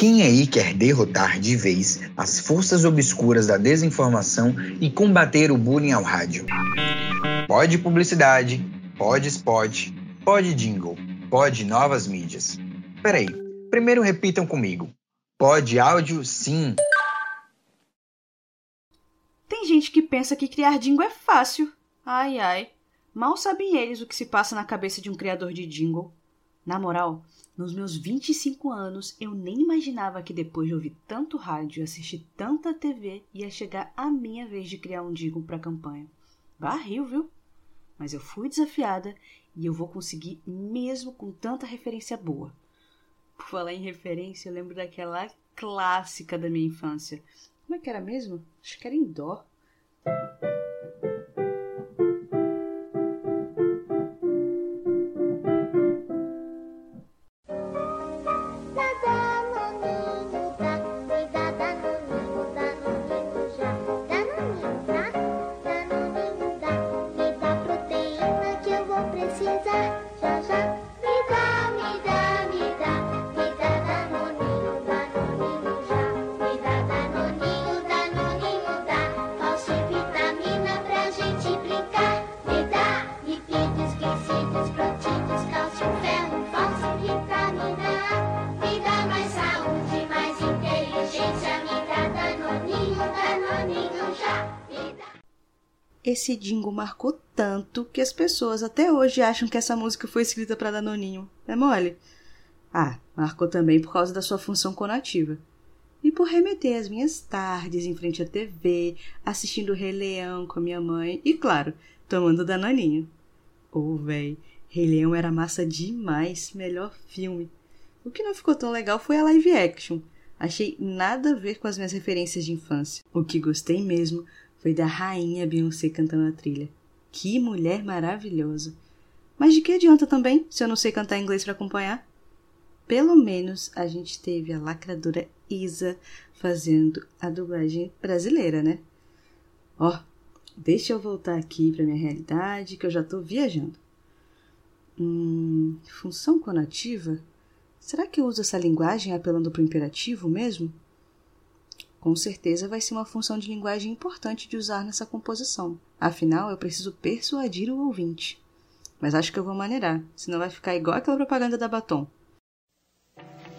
Quem aí quer derrotar de vez as forças obscuras da desinformação e combater o bullying ao rádio? Pode publicidade, pode spot, pode jingle, pode novas mídias. Peraí, primeiro repitam comigo. Pode áudio, sim. Tem gente que pensa que criar jingle é fácil. Ai, ai. Mal sabem eles o que se passa na cabeça de um criador de jingle. Na moral, nos meus 25 anos, eu nem imaginava que depois de ouvir tanto rádio e assistir tanta TV, ia chegar a minha vez de criar um jingle para a campanha. Barril, viu? Mas eu fui desafiada e eu vou conseguir mesmo com tanta referência boa. Por falar em referência, eu lembro daquela clássica da minha infância. Como é que era mesmo? Acho que era em dó. Esse jingle marcou tanto que as pessoas até hoje acham que essa música foi escrita para Danoninho. É mole? Ah, marcou também por causa da sua função conativa. E por remeter as minhas tardes em frente à TV, assistindo Rei Leão com a minha mãe e, claro, tomando Danoninho. Ô, oh, véi, Rei Leão era massa demais, melhor filme. O que não ficou tão legal foi a live action. Achei nada a ver com as minhas referências de infância. O que gostei mesmo foi da rainha Beyoncé cantando a trilha. Que mulher maravilhosa! Mas de que adianta também se eu não sei cantar inglês para acompanhar? Pelo menos a gente teve a lacradora Isa fazendo a dublagem brasileira, né? Ó, oh, deixa eu voltar aqui para minha realidade que eu já tô viajando. Hum, função conativa? Será que eu uso essa linguagem apelando para o imperativo mesmo? Com certeza vai ser uma função de linguagem importante de usar nessa composição. Afinal, eu preciso persuadir o ouvinte. Mas acho que eu vou maneirar, senão vai ficar igual aquela propaganda da Batom.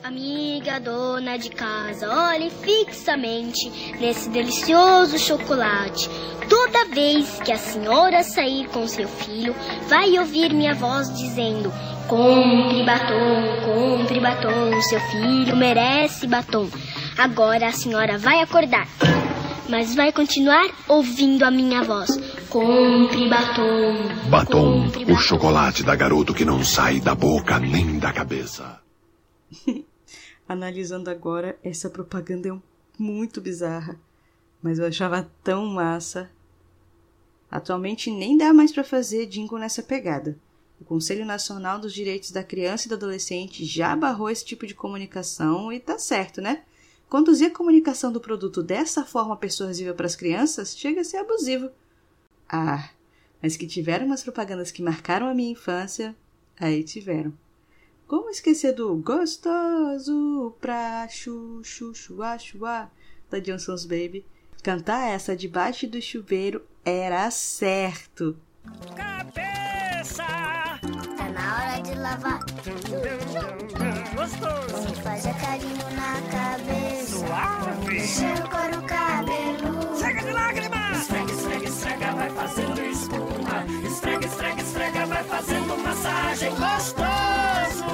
Amiga dona de casa, olhe fixamente nesse delicioso chocolate. Toda vez que a senhora sair com seu filho, vai ouvir minha voz dizendo: Compre batom, compre batom, seu filho merece batom. Agora a senhora vai acordar, mas vai continuar ouvindo a minha voz. Compre batom. Batom, compre o batom. chocolate da garoto que não sai da boca nem da cabeça. Analisando agora, essa propaganda é muito bizarra, mas eu achava tão massa. Atualmente nem dá mais para fazer jingle nessa pegada. O Conselho Nacional dos Direitos da Criança e do Adolescente já barrou esse tipo de comunicação e tá certo, né? Conduzir a comunicação do produto dessa forma persuasiva para as crianças chega a ser abusivo. Ah, mas que tiveram umas propagandas que marcaram a minha infância, aí tiveram. Como esquecer do gostoso pra chuchu chua chua da Johnson's Baby? Cantar essa debaixo do chuveiro era certo. Lavar. Gostoso! Faz carinho na cabeça. Suave. cor o cabelo. Chega de lágrimas. Esfrega, esfrega, esfrega, vai fazendo espuma. Esfrega, esfrega, esfrega, vai fazendo massagem. Gostoso.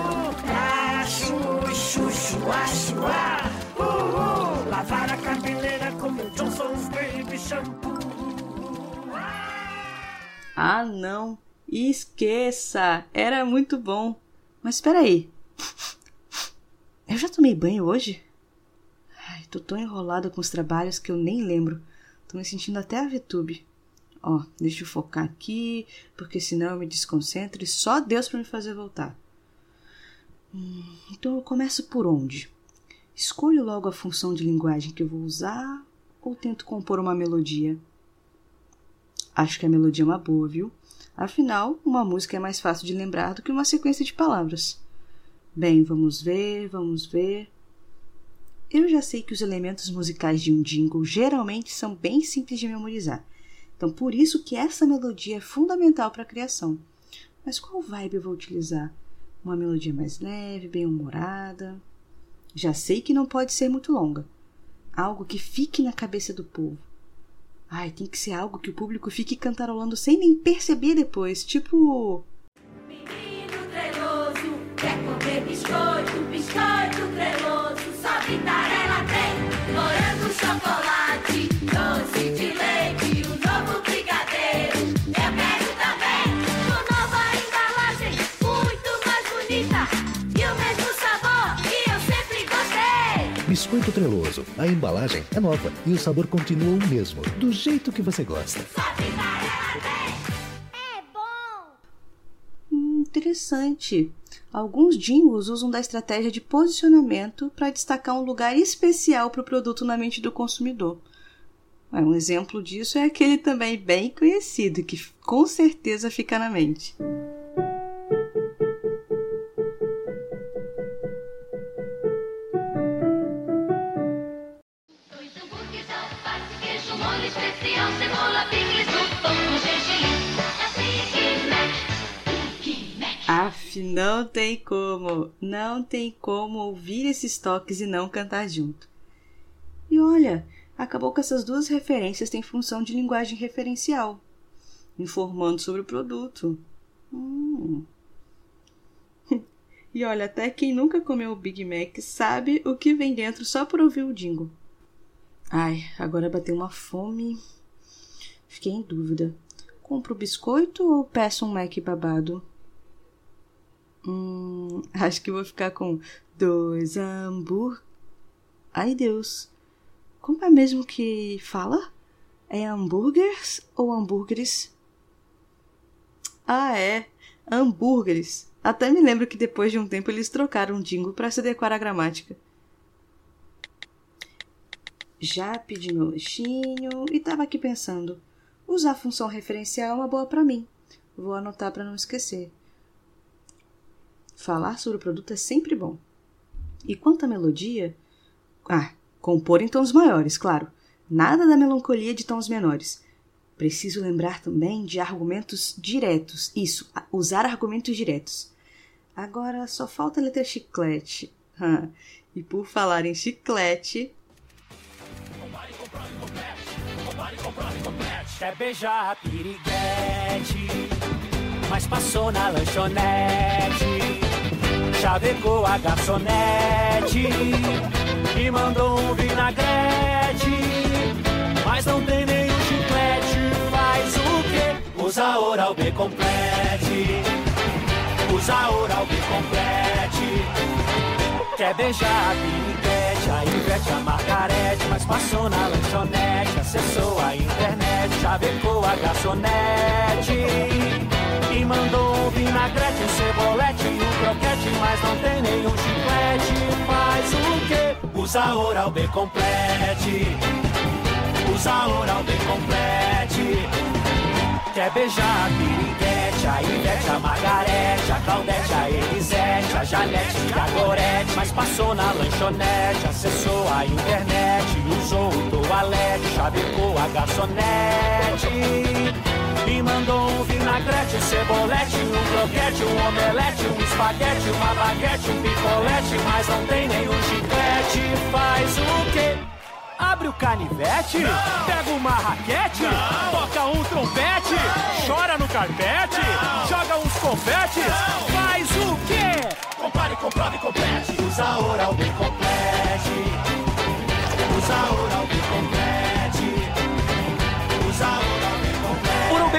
Acho, chuchu, acho, ah. Uh, uh. Lavar a cabeleira como Johnson's Baby Shampoo. Ah, não. Esqueça! Era muito bom. Mas espera aí. Eu já tomei banho hoje? tô tão enrolada com os trabalhos que eu nem lembro. Tô me sentindo até a VTube. Ó, deixa eu focar aqui, porque senão eu me desconcentro e só Deus para me fazer voltar. Hum, então eu começo por onde? Escolho logo a função de linguagem que eu vou usar ou tento compor uma melodia? Acho que a melodia é uma boa, viu? Afinal, uma música é mais fácil de lembrar do que uma sequência de palavras. Bem, vamos ver, vamos ver. Eu já sei que os elementos musicais de um jingle geralmente são bem simples de memorizar. Então, por isso que essa melodia é fundamental para a criação. Mas qual vibe eu vou utilizar? Uma melodia mais leve, bem humorada? Já sei que não pode ser muito longa. Algo que fique na cabeça do povo. Ai, tem que ser algo que o público fique cantarolando sem nem perceber depois, tipo. Biscoito Treloso. A embalagem é nova e o sabor continua o mesmo, do jeito que você gosta. É bom. Interessante. Alguns jingles usam da estratégia de posicionamento para destacar um lugar especial para o produto na mente do consumidor. É, Um exemplo disso é aquele também bem conhecido, que com certeza fica na mente. Aff, não tem como, não tem como ouvir esses toques e não cantar junto. E olha, acabou que essas duas referências têm função de linguagem referencial, informando sobre o produto. Hum. E olha, até quem nunca comeu o Big Mac sabe o que vem dentro só por ouvir o jingle. Ai, agora bateu uma fome. Fiquei em dúvida. Compro biscoito ou peço um Mac babado? Hum, acho que vou ficar com dois hambúrguer. Ai, Deus. Como é mesmo que fala? É hambúrgueres ou hambúrgueres? Ah, é. Hambúrgueres. Até me lembro que depois de um tempo eles trocaram o jingle para se adequar à gramática. Já pedi meu lanchinho e tava aqui pensando. Usar a função referencial é uma boa para mim. Vou anotar para não esquecer. Falar sobre o produto é sempre bom. E quanto à melodia? Ah, compor em tons maiores, claro. Nada da melancolia de tons menores. Preciso lembrar também de argumentos diretos. Isso, usar argumentos diretos. Agora só falta a letra chiclete. E por falar em chiclete, Quer beijar a piriguete, mas passou na lanchonete. Chavecou a garçonete e mandou um vinagrete. Mas não tem nenhum chiclete, faz o quê? Usa oral B complete. Usa oral B complete. Quer beijar a piriguete, a Ivete, a Margarete Mas passou na lanchonete, acessou a internet Chavecou a garçonete E mandou um vinagrete, cebolete e um croquete Mas não tem nenhum chiclete, faz o quê? Usa oral B complete Usa oral B complete Quer beijar a piriguete, a Ivete, a Margarete, a Claudete, a Elisete, a Janete e a Gorete. Mas passou na lanchonete, acessou a internet, usou o toalete, chavecou a garçonete. E mandou um vinagrete, um cebolete, um croquete, um omelete, um espaguete, uma baguete, um picolete. Mas não tem nenhum chiclete, faz o quê? Abre o canivete, pega uma raquete, toca um trompete, chora no carpete, joga uns confetes, faz o quê? Compare, comprove complete. Usa oral bem complete. Usa oral bem complete.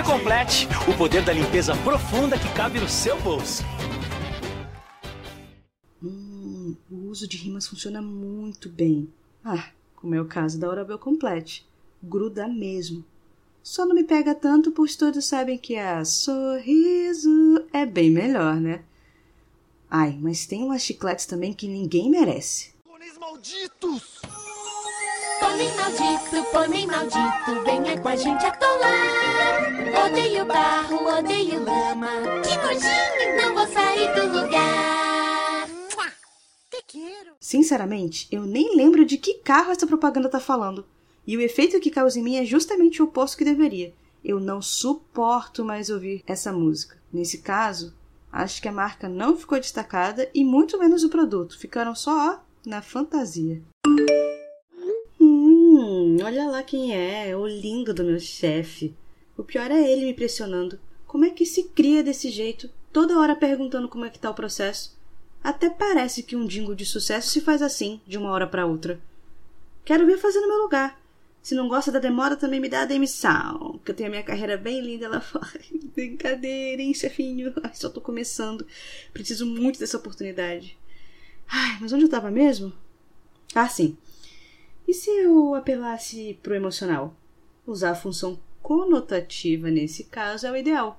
Complete. O poder da limpeza profunda que cabe no seu bolso. hum, o uso de rimas funciona muito bem. Ah, como é o caso da Oral Complete. Gruda mesmo. Só não me pega tanto, pois todos sabem que a sorriso é bem melhor, né? Ai, mas tem umas chicletes também que ninguém merece. Pônei maldito, pônei maldito, venha com a gente atolar. Odeio barro, odeio lama. Que nojinho, não vou sair do lugar. Te quero. Sinceramente, eu nem lembro de que carro essa propaganda tá falando. E o efeito que causa em mim é justamente o oposto que deveria. Eu não suporto mais ouvir essa música. Nesse caso, acho que a marca não ficou destacada e muito menos o produto. Ficaram só ó, na fantasia. Olha lá quem é, o lindo do meu chefe. O pior é ele me pressionando. Como é que se cria desse jeito? Toda hora perguntando como é que tá o processo. Até parece que um jingle de sucesso se faz assim, de uma hora para outra. Quero ver fazer no meu lugar. Se não gosta da demora, também me dá a demissão. Que eu tenho a minha carreira bem linda lá fora. Brincadeira, hein, chefinho? Ai, só tô começando. Preciso muito dessa oportunidade. Ai, mas onde eu tava mesmo? Ah, sim. E se eu apelasse pro emocional? Usar a função conotativa nesse caso é o ideal.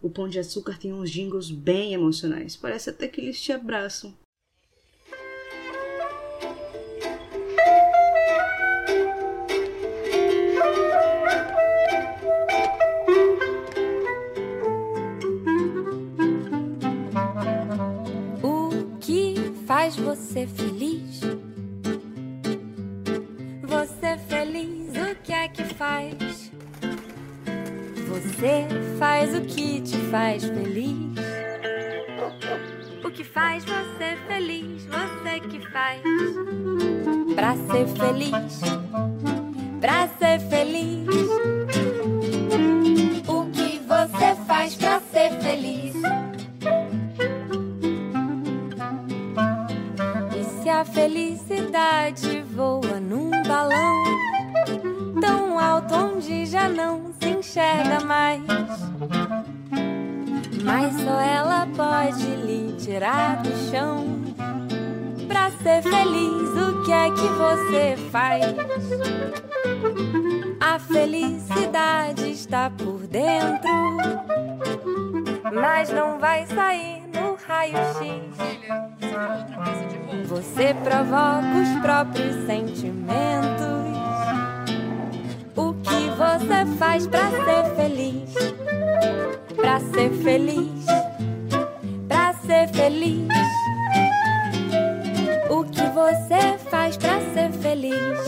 O Pão de Açúcar tem uns jingles bem emocionais. Parece até que eles te abraçam. O que faz você feliz? Você faz o que te faz feliz. O que faz você feliz, você que faz. Pra ser feliz, pra ser feliz. O que você faz pra ser feliz? E se a felicidade voa num balão tão alto onde já não se enxerga mais? Mas só ela pode lhe tirar do chão. Pra ser feliz, o que é que você faz? A felicidade está por dentro, mas não vai sair no raio-x. Você provoca os próprios sentimentos. Você faz pra ser feliz? Pra ser feliz, pra ser feliz. O que você faz pra ser feliz?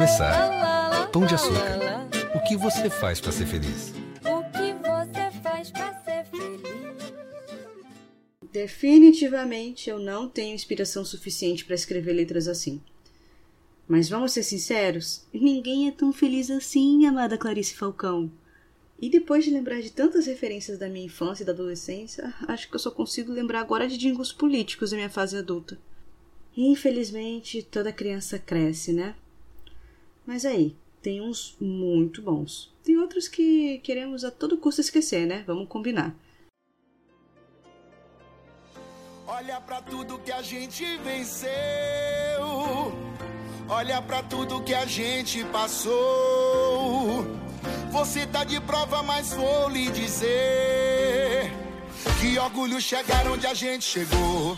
Começar. Pão de açúcar. O que você faz para ser feliz? O que você faz pra ser feliz? Definitivamente eu não tenho inspiração suficiente para escrever letras assim. Mas vamos ser sinceros, ninguém é tão feliz assim, amada Clarice Falcão. E depois de lembrar de tantas referências da minha infância e da adolescência, acho que eu só consigo lembrar agora de jingles políticos da minha fase adulta. Infelizmente, toda criança cresce, né? Mas aí, tem uns muito bons. Tem outros que queremos a todo custo esquecer, né? Vamos combinar. Olha pra tudo que a gente venceu. Olha pra tudo que a gente passou. Você tá de prova, mas vou lhe dizer que orgulho chegar onde a gente chegou.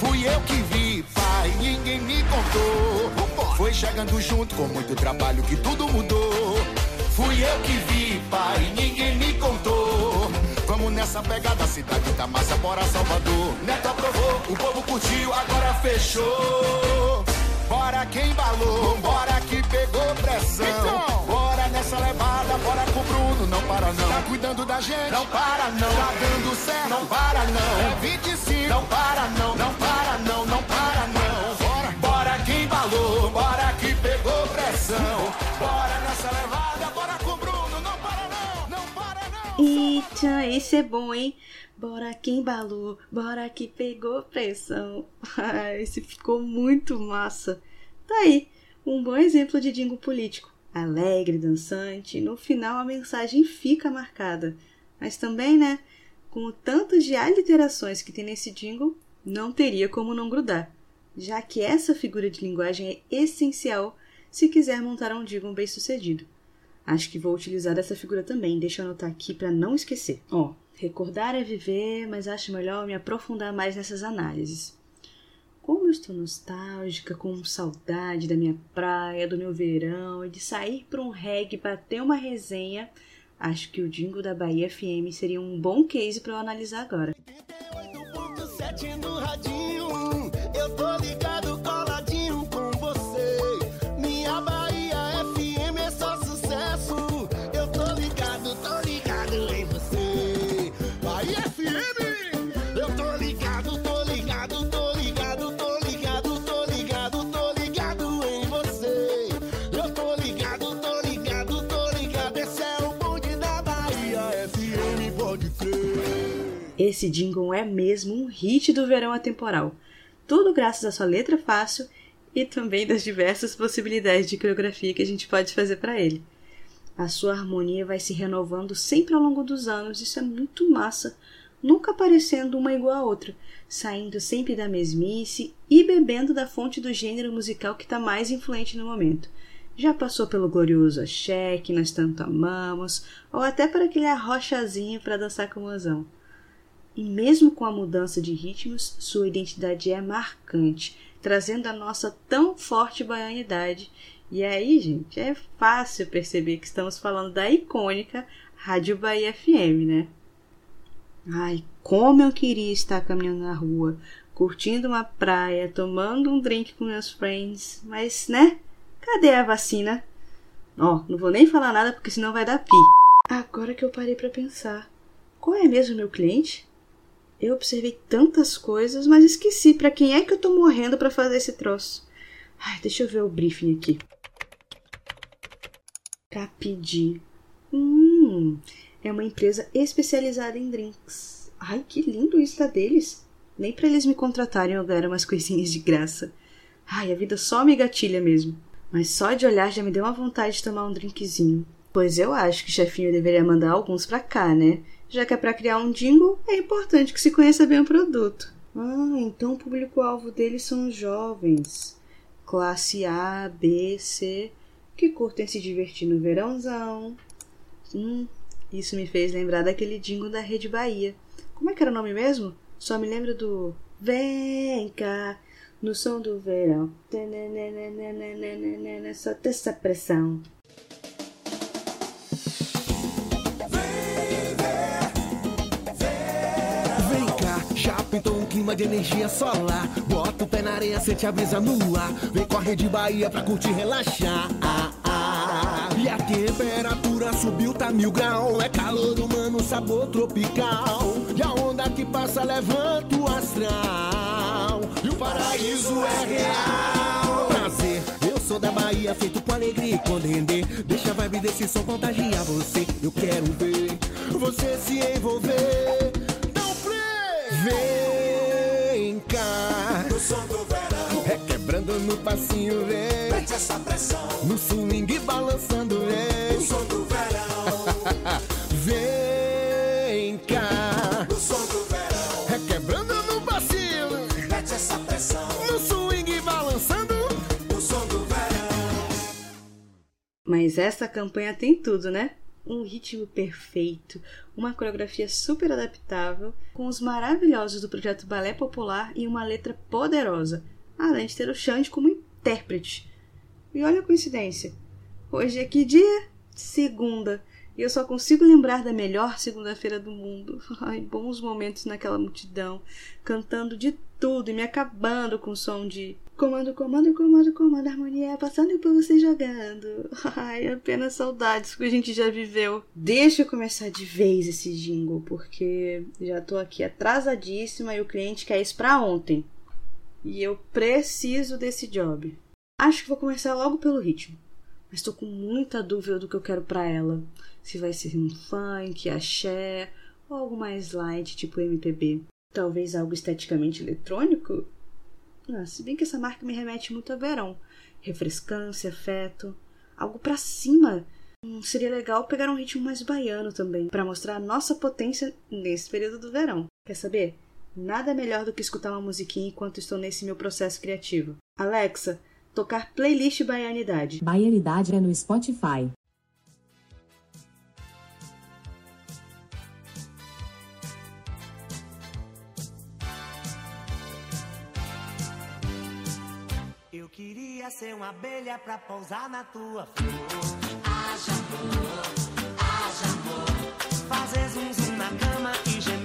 Fui eu que vi, pai, ninguém me contou. Foi chegando junto com muito trabalho que tudo mudou. Fui eu que vi, pai, ninguém me contou. Vamos nessa pegada, cidade da massa, bora Salvador. Neto aprovou, o povo curtiu, agora fechou. Bora quem embalou, bora que pegou pressão. Bora nessa levada, bora com o Bruno, não para não. Tá cuidando da gente, não para não. Tá dando certo, não para não. É 25, não para não, não para não, não para embalou, bora que pegou pressão. Bora nessa levada, bora com o Bruno, não para não, não para não. Eita, esse é bom, hein? Bora que embalou, bora que pegou pressão. Esse ficou muito massa. Tá aí, um bom exemplo de jingle político. Alegre, dançante, no final a mensagem fica marcada. Mas também, né, com o tanto de aliterações que tem nesse jingle, não teria como não grudar, já que essa figura de linguagem é essencial se quiser montar um jingle bem sucedido. Acho que vou utilizar essa figura também, deixa eu anotar aqui para não esquecer. Ó, recordar é viver, mas acho melhor me aprofundar mais nessas análises. Como eu estou nostálgica, com saudade da minha praia, do meu verão e de sair para um reggae para ter uma resenha, acho que o Jingle da Bahia FM seria um bom case para eu analisar agora. 88.7 no radinho, tô ligado, coladinho com você. Minha Bahia FM é só sucesso. Eu tô ligado, tô ligado em você. Bahia FM, eu tô ligado, tô ligado, tô ligado, tô ligado, tô ligado, tô ligado em você. Eu tô ligado, tô ligado, tô ligado. Esse é o bonde da Bahia FM, pode crer. Esse jingle é mesmo um hit do verão atemporal. Tudo graças à sua letra fácil e também das diversas possibilidades de coreografia que a gente pode fazer para ele. A sua harmonia vai se renovando sempre ao longo dos anos, isso é muito massa, nunca parecendo uma igual a outra, saindo sempre da mesmice e bebendo da fonte do gênero musical que está mais influente no momento. Já passou pelo glorioso axé, que nós tanto amamos, ou até para aquele arrochazinho para dançar com o mozão. E mesmo com a mudança de ritmos, sua identidade é marcante, trazendo a nossa tão forte baianidade. E aí, gente, é fácil perceber que estamos falando da icônica Rádio Bahia FM, né? Ai, como eu queria estar caminhando na rua, curtindo uma praia, tomando um drink com meus friends, mas, né? Cadê a vacina? Ó, não vou nem falar nada porque senão vai dar pi. Agora que eu parei para pensar, qual é mesmo meu cliente? Eu observei tantas coisas, mas esqueci para quem é que eu tô morrendo para fazer esse troço. Ai, deixa eu ver o briefing aqui. Capidi. Hum, é uma empresa especializada em drinks. Ai, que lindo isso da deles. Nem para eles me contratarem eu ganhar umas coisinhas de graça. Ai, a vida só me gatilha mesmo. Mas só de olhar já me deu uma vontade de tomar um drinkzinho. Pois eu acho que chefinho deveria mandar alguns pra cá, né? Já que é pra criar um jingle, é importante que se conheça bem o produto. Ah, então o público-alvo deles são os jovens. Classe A, B, C, que curtem se divertir no verãozão. Hum, isso me fez lembrar daquele jingle da Rede Bahia. Como é que era o nome mesmo? Só me lembro do Vem cá, no som do verão. Só essa pressão. Pintou um clima de energia solar. Bota o pé na areia, sente a brisa no ar. Vem a Rede Bahia pra curtir relaxar. Ah, ah. E a temperatura subiu, tá mil grau. É calor humano, sabor tropical. E a onda que passa levanta o astral. E o paraíso é real. Prazer, eu sou da Bahia, feito com alegria e com dendê. Deixa a vibe desse som contagiar você. Eu quero ver você se envolver. Vem cá. No som do verão. É quebrando no passinho, vem. Mete essa pressão. No swing balançando, vem. No som do verão. Vem cá. No som do verão. É quebrando no passinho. Mete essa pressão. No swing balançando. No som do verão. Mas essa campanha tem tudo, né? Um ritmo perfeito, uma coreografia super adaptável, com os maravilhosos do projeto Balé Popular e uma letra poderosa, além de ter o Xande como intérprete. E olha a coincidência. Hoje é que dia? Segunda. E eu só consigo lembrar da melhor segunda-feira do mundo. Ai, bons momentos naquela multidão, cantando de tudo e me acabando com o som de comando, comando, comando, comando, harmonia, passando por você jogando. Ai, apenas saudades que a gente já viveu. Deixa eu começar de vez esse jingle, porque já tô aqui atrasadíssima e o cliente quer isso pra ontem. E eu preciso desse job. Acho que vou começar logo pelo ritmo. Mas tô com muita dúvida do que eu quero pra ela. Se vai ser um funk, axé Ou algo mais light, tipo MPB? Talvez algo esteticamente eletrônico? Ah, se bem que essa marca me remete muito a verão. Refrescância, afeto, algo pra cima. Hum, seria legal pegar um ritmo mais baiano também, para mostrar a nossa potência nesse período do verão. Quer saber? Nada melhor do que escutar uma musiquinha enquanto estou nesse meu processo criativo. Alexa, tocar playlist Baianidade. Baianidade é no Spotify. Eu queria ser uma abelha pra pousar na tua flor. Haja amor, haja amor. Fazer zum zum na cama e gemer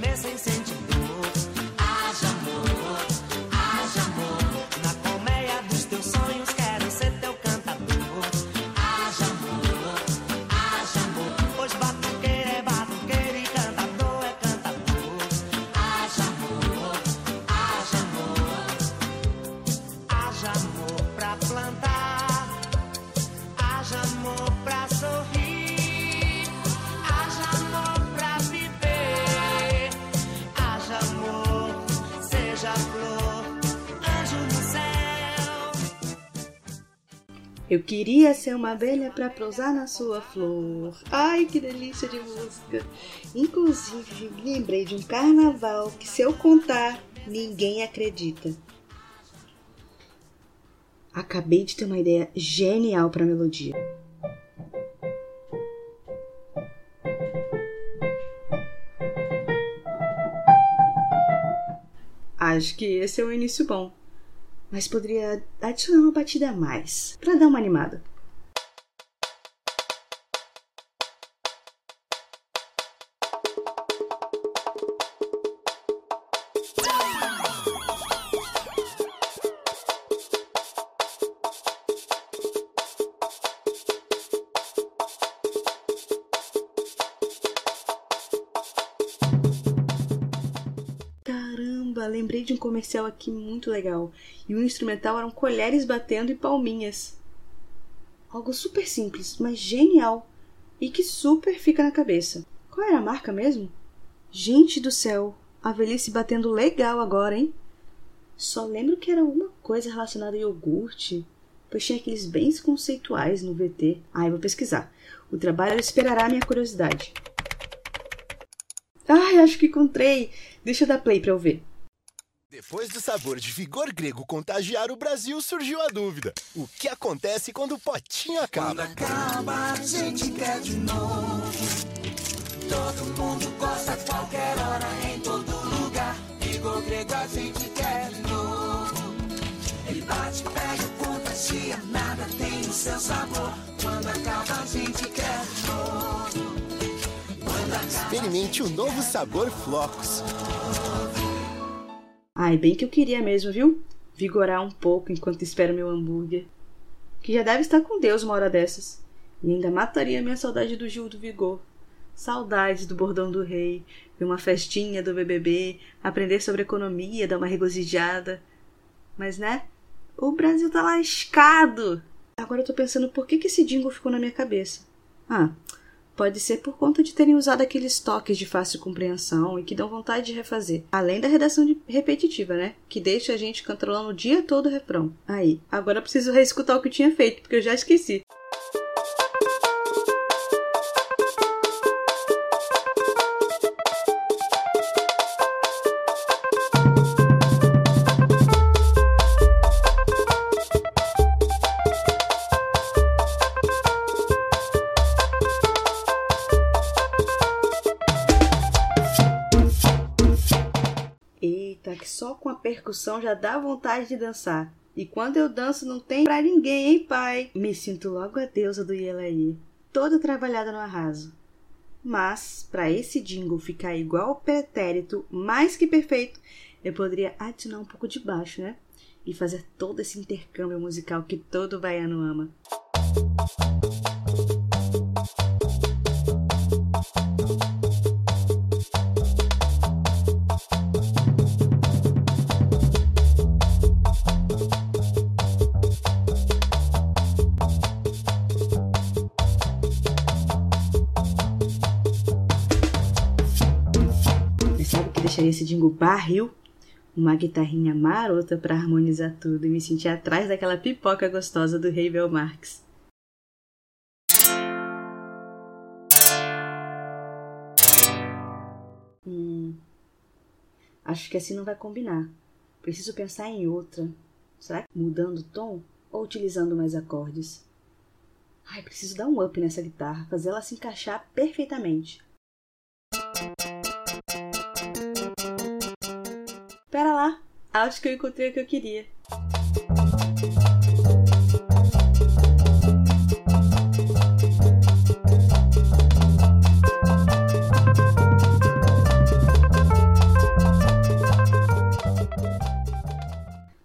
Eu queria ser uma abelha pra pousar na sua flor. Ai, que delícia de música! Inclusive, lembrei de um carnaval que, se eu contar, ninguém acredita. Acabei de ter uma ideia genial pra melodia. Acho que esse é um início bom. Mas poderia adicionar uma batida a mais, pra dar uma animada. De um comercial aqui muito legal. E o instrumental eram colheres batendo e palminhas. Algo super simples, mas genial. E que super fica na cabeça. Qual era a marca mesmo? Gente do céu, a velhice batendo legal agora, hein? Só lembro que era uma coisa relacionada a iogurte, pois tinha aqueles bens conceituais no VT. Ah, eu vou pesquisar. O trabalho esperará a minha curiosidade. Ai, acho que encontrei. Deixa eu dar play pra eu ver. Depois do sabor de vigor grego contagiar o Brasil, surgiu a dúvida: o que acontece quando o potinho acaba? Acaba, a gente quer de novo. Todo mundo gosta qualquer hora, em todo lugar. Vigor grego a gente quer de novo. Ele bate, pega, contagia, nada tem o seu sabor. Quando acaba, a gente quer de novo. Quando acaba, Experimente o novo sabor Flocos. Ai, bem que eu queria mesmo, viu? Vigorar um pouco enquanto espero meu hambúrguer. Que já deve estar com Deus uma hora dessas. E ainda mataria minha saudade do Gil do Vigor. Saudades do bordão do rei, ver uma festinha do BBB, aprender sobre economia, dar uma regozijada. Mas né? O Brasil tá lascado! Agora eu tô pensando por que, que esse jingle ficou na minha cabeça. Ah, Pode ser por conta de terem usado aqueles toques de fácil compreensão e que dão vontade de refazer. Além da redação repetitiva, né? Que deixa a gente cantarolando o dia todo o refrão. Aí, agora eu preciso reescutar o que eu tinha feito, porque eu já esqueci. Percussão já dá vontade de dançar. E quando eu danço não tem pra ninguém, hein, pai? Me sinto logo a deusa do Yelaí, toda trabalhada no arraso. Mas, para esse jingle ficar igual ao pretérito, mais que perfeito, eu poderia adicionar um pouco de baixo, né? E fazer todo esse intercâmbio musical que todo baiano ama. Deixaria esse dingo barril, uma guitarrinha marota para harmonizar tudo e me sentir atrás daquela pipoca gostosa do Rei Marx. Hum, acho que assim não vai combinar. Preciso pensar em outra. Será que mudando o tom ou utilizando mais acordes? Ai, preciso dar um up nessa guitarra, fazer ela se encaixar perfeitamente. Pera lá, acho que eu encontrei o que eu queria.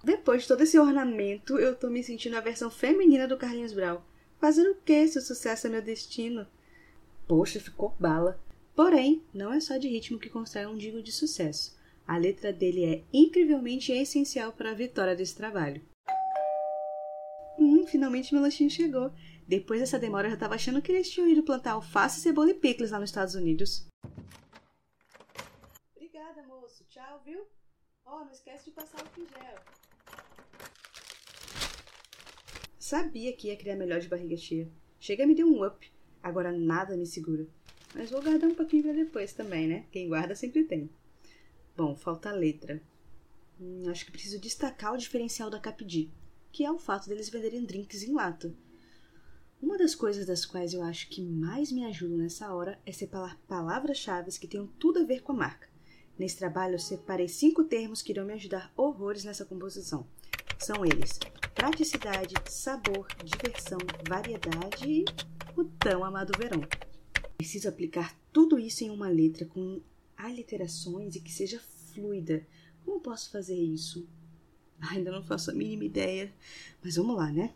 Depois de todo esse ornamento, eu tô me sentindo a versão feminina do Carlinhos Brau. Fazer o que se o sucesso é meu destino? Poxa, ficou bala. Porém, não é só de ritmo que constrói um digo de sucesso. A letra dele é incrivelmente essencial para a vitória desse trabalho. Hum, finalmente meu lanchinho chegou. Depois dessa demora, eu já tava achando que eles tinham ido plantar alface, cebola e picles lá nos Estados Unidos. Obrigada, moço. Tchau, viu? Ó, oh, não esquece de passar o gel. Sabia que ia criar melhor de barriga cheia. Chega me deu um up. Agora nada me segura. Mas vou guardar um pouquinho pra depois também, né? Quem guarda sempre tem. Bom, falta a letra. Hum, acho que preciso destacar o diferencial da Capdi, que é o fato deles venderem drinks em lata. Uma das coisas das quais eu acho que mais me ajudam nessa hora é separar palavras-chave que tenham tudo a ver com a marca. Nesse trabalho eu separei cinco termos que irão me ajudar horrores nessa composição. São eles: praticidade, sabor, diversão, variedade e o tão amado verão. Preciso aplicar tudo isso em uma letra com aliterações e que seja fluida. Como posso fazer isso? Ainda não faço a mínima ideia, mas vamos lá, né?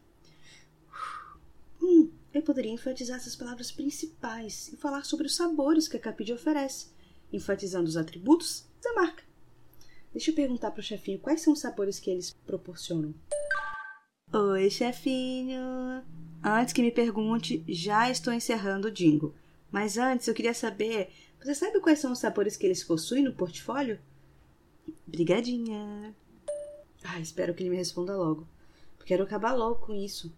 Hum, eu poderia enfatizar essas palavras principais e falar sobre os sabores que a Capide oferece, enfatizando os atributos da marca. Deixa eu perguntar para o chefinho quais são os sabores que eles proporcionam. Oi, chefinho! Antes que me pergunte, já estou encerrando o jingle. Mas antes eu queria saber, você sabe quais são os sabores que eles possuem no portfólio? Brigadinha. Ah, espero que ele me responda logo. Quero acabar logo com isso.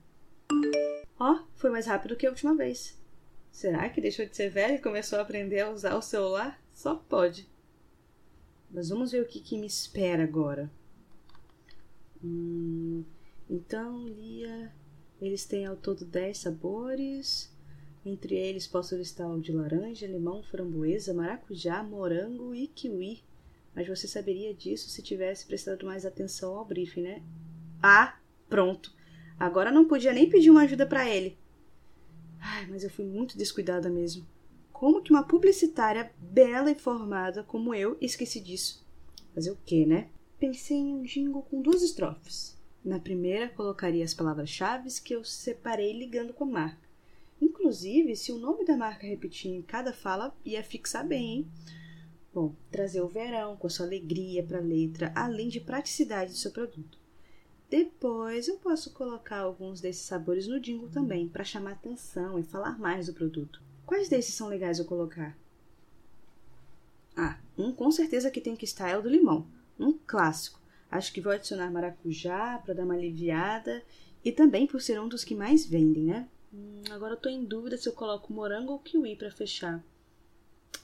Ó, oh, foi mais rápido que a última vez. Será que deixou de ser velho e começou a aprender a usar o celular? Só pode. Mas vamos ver o que, que me espera agora. Hum, então, Lia, eles têm ao todo 10 sabores. Entre eles posso listar o de laranja, limão, framboesa, maracujá, morango e kiwi. Mas você saberia disso se tivesse prestado mais atenção ao briefing, né? Ah, pronto. Agora não podia nem pedir uma ajuda para ele. Ai, mas eu fui muito descuidada mesmo. Como que uma publicitária bela e formada como eu esqueci disso? Fazer o quê, né? Pensei em um jingle com duas estrofes. Na primeira, colocaria as palavras-chave que eu separei ligando com a marca. Inclusive, se o nome da marca repetir em cada fala, ia fixar bem, hein? Bom, trazer o verão com a sua alegria para a letra, além de praticidade do seu produto. Depois eu posso colocar alguns desses sabores no jingle também, para chamar atenção e falar mais do produto. Quais desses são legais eu colocar? Ah, um com certeza que tem que estar é o do limão, um clássico. Acho que vou adicionar maracujá para dar uma aliviada e também por ser um dos que mais vendem, né? Hum, agora eu tô em dúvida se eu coloco morango ou kiwi para fechar.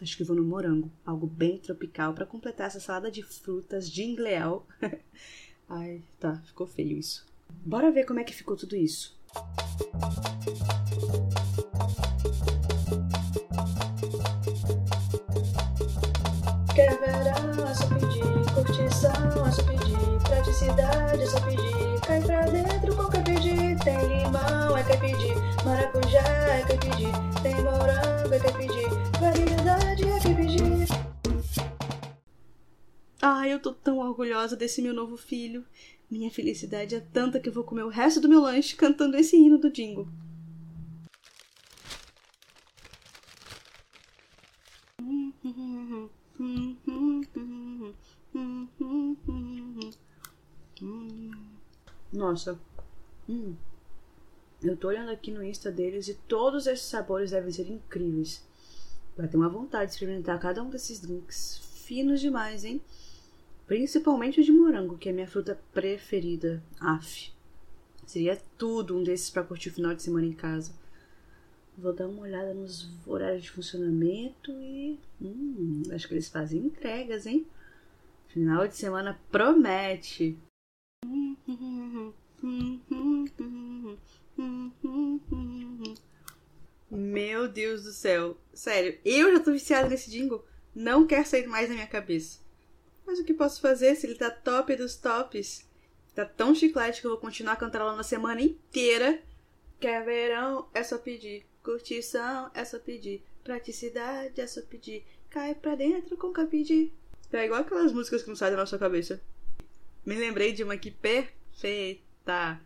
Acho que vou no morango, algo bem tropical para completar essa salada de frutas jingleal. Ai, tá, ficou feio isso. Bora ver como é que ficou tudo isso. Quer verão, é só pedir, curtição, é só pedir, praticidade, é só pedir, cai pra dentro, qualquer é que pedir, tem morango, é que pedir, variedade, é que pedir. Ai, eu tô tão orgulhosa desse meu novo filho. Minha felicidade é tanta que eu vou comer o resto do meu lanche cantando esse hino do Jingle. Nossa. Hum. Eu tô olhando aqui no Insta deles e todos esses sabores devem ser incríveis. Vai ter uma vontade de experimentar cada um desses drinks finos demais, hein? Principalmente o de morango, que é minha fruta preferida. Af. Seria tudo um desses para curtir o final de semana em casa. Vou dar uma olhada nos horários de funcionamento e. Hum, acho que eles fazem entregas, hein? Final de semana promete. Meu Deus do céu. Sério, eu já tô viciada nesse jingle. Não quer sair mais da minha cabeça. Mas o que posso fazer se ele tá top dos tops? Tá tão chiclete que eu vou continuar cantando na semana inteira. Quer verão, é só pedir. Curtição, é só pedir. Praticidade, é só pedir. Cai pra dentro com cabide. É igual aquelas músicas que não saem da nossa cabeça. Me lembrei de uma aqui perfeita.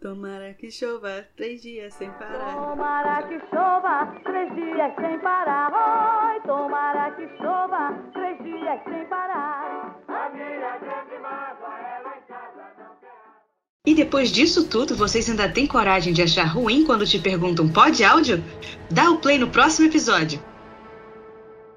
Tomara que chova três dias sem parar. Tomara que chova três dias sem parar. Oi, tomara que chova três dias sem parar. A minha grande mágoa lá em casa não E depois disso tudo, vocês ainda têm coragem de achar ruim quando te perguntam pode áudio? Dá o play no próximo episódio.